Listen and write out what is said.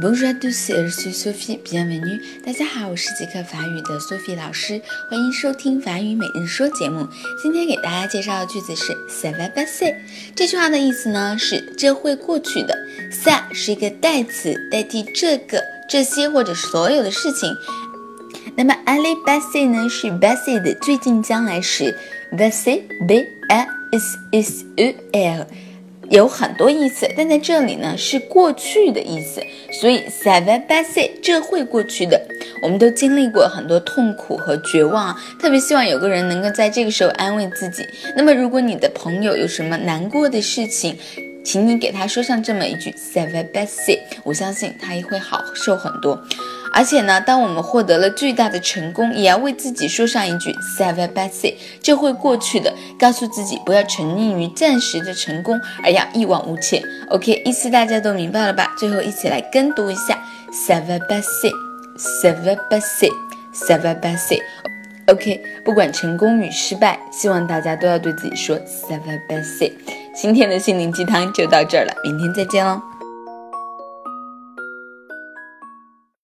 Bonjour à tous, je suis Sophie. Bienvenue. 大家好，我是即刻法语的 Sophie 老师，欢迎收听法语每日说节目。今天给大家介绍的句子是 s a v a passer"。这句话的意思呢是这会过去的。sa 是一个代词，代替这个、这些或者所有的事情。那么 aller passer 呢是 passer 的最近将来时，passer b a s s e r。有很多意思，但在这里呢是过去的意思，所以 seven b a s 这会过去的。我们都经历过很多痛苦和绝望，特别希望有个人能够在这个时候安慰自己。那么，如果你的朋友有什么难过的事情，请你给他说上这么一句 seven b a s 我相信他也会好受很多。而且呢，当我们获得了巨大的成功，也要为自己说上一句，Save a Basset 这会过去的。告诉自己不要沉溺于暂时的成功，而要一往无前。OK，意思大家都明白了吧？最后一起来跟读一下，Save a Basset。Save a Basset。Save a Basset。OK，不管成功与失败，希望大家都要对自己说，Save a Basset。今天的心灵鸡汤就到这儿了，明天再见喽。